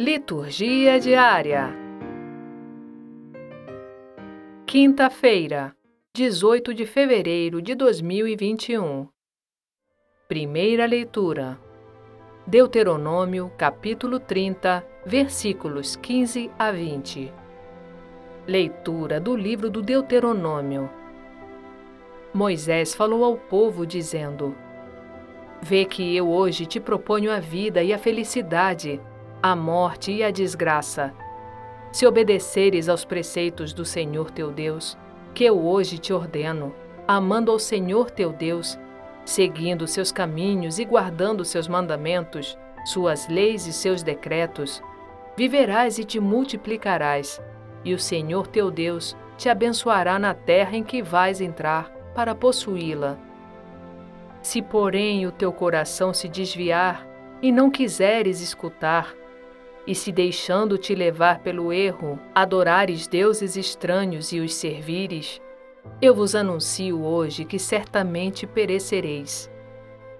Liturgia diária. Quinta-feira, 18 de fevereiro de 2021. Primeira leitura. Deuteronômio, capítulo 30, versículos 15 a 20. Leitura do livro do Deuteronômio. Moisés falou ao povo, dizendo: Vê que eu hoje te proponho a vida e a felicidade a morte e a desgraça. Se obedeceres aos preceitos do Senhor teu Deus, que eu hoje te ordeno, amando ao Senhor teu Deus, seguindo seus caminhos e guardando seus mandamentos, suas leis e seus decretos, viverás e te multiplicarás, e o Senhor teu Deus te abençoará na terra em que vais entrar para possuí-la. Se, porém, o teu coração se desviar e não quiseres escutar, e se deixando-te levar pelo erro, adorares deuses estranhos e os servires, eu vos anuncio hoje que certamente perecereis.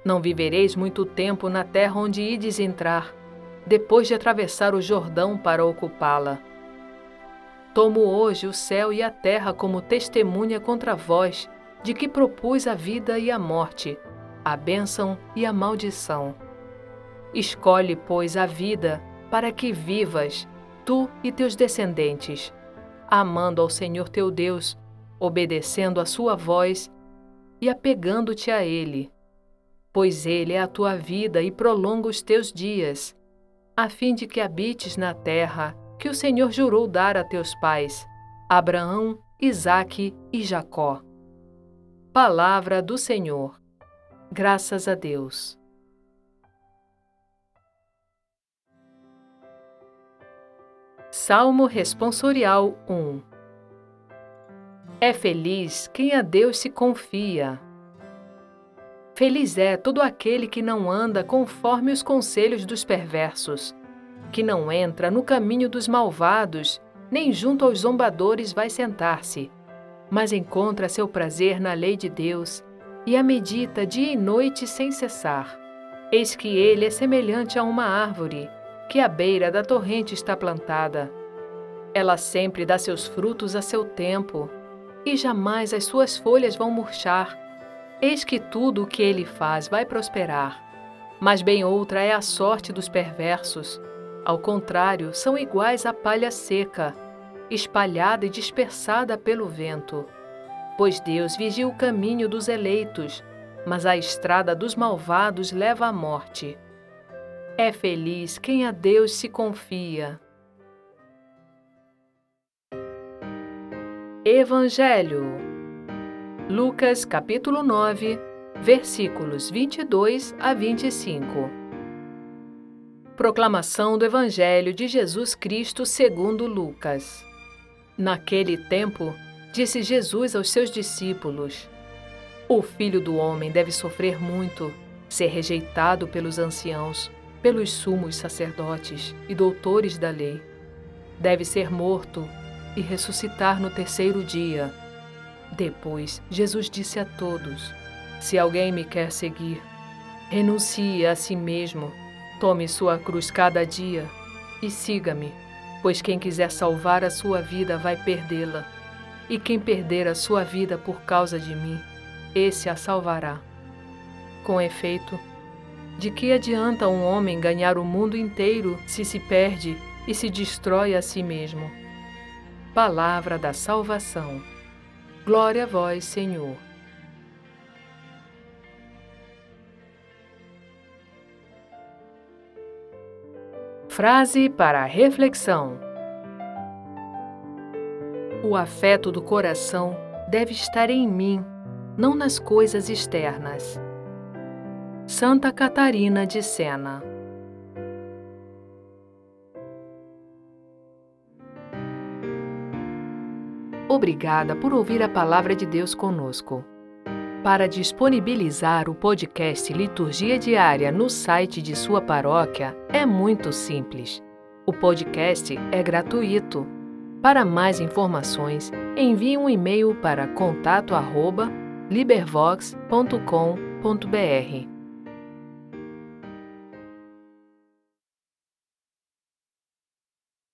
Não vivereis muito tempo na terra onde ides entrar, depois de atravessar o Jordão para ocupá-la. Tomo hoje o céu e a terra como testemunha contra vós de que propus a vida e a morte, a bênção e a maldição. Escolhe, pois, a vida para que vivas, tu e teus descendentes, amando ao Senhor teu Deus, obedecendo a sua voz e apegando-te a Ele. Pois Ele é a tua vida e prolonga os teus dias, a fim de que habites na terra que o Senhor jurou dar a teus pais, Abraão, Isaque e Jacó. Palavra do Senhor. Graças a Deus. Salmo Responsorial 1 É feliz quem a Deus se confia. Feliz é todo aquele que não anda conforme os conselhos dos perversos, que não entra no caminho dos malvados, nem junto aos zombadores vai sentar-se, mas encontra seu prazer na lei de Deus e a medita dia e noite sem cessar. Eis que ele é semelhante a uma árvore que à beira da torrente está plantada. Ela sempre dá seus frutos a seu tempo, e jamais as suas folhas vão murchar. Eis que tudo o que ele faz vai prosperar. Mas bem outra é a sorte dos perversos. Ao contrário, são iguais à palha seca, espalhada e dispersada pelo vento. Pois Deus vigia o caminho dos eleitos, mas a estrada dos malvados leva à morte. É feliz quem a Deus se confia. Evangelho. Lucas capítulo 9, versículos 22 a 25 Proclamação do Evangelho de Jesus Cristo segundo Lucas. Naquele tempo, disse Jesus aos seus discípulos: O filho do homem deve sofrer muito, ser rejeitado pelos anciãos pelos sumos sacerdotes e doutores da lei. Deve ser morto e ressuscitar no terceiro dia. Depois, Jesus disse a todos: Se alguém me quer seguir, renuncie a si mesmo, tome sua cruz cada dia e siga-me, pois quem quiser salvar a sua vida vai perdê-la, e quem perder a sua vida por causa de mim, esse a salvará. Com efeito, de que adianta um homem ganhar o mundo inteiro se se perde e se destrói a si mesmo? Palavra da salvação. Glória a vós, Senhor. Frase para reflexão: O afeto do coração deve estar em mim, não nas coisas externas. Santa Catarina de Sena. Obrigada por ouvir a palavra de Deus conosco. Para disponibilizar o podcast Liturgia Diária no site de sua paróquia é muito simples. O podcast é gratuito. Para mais informações, envie um e-mail para contato@libervox.com.br.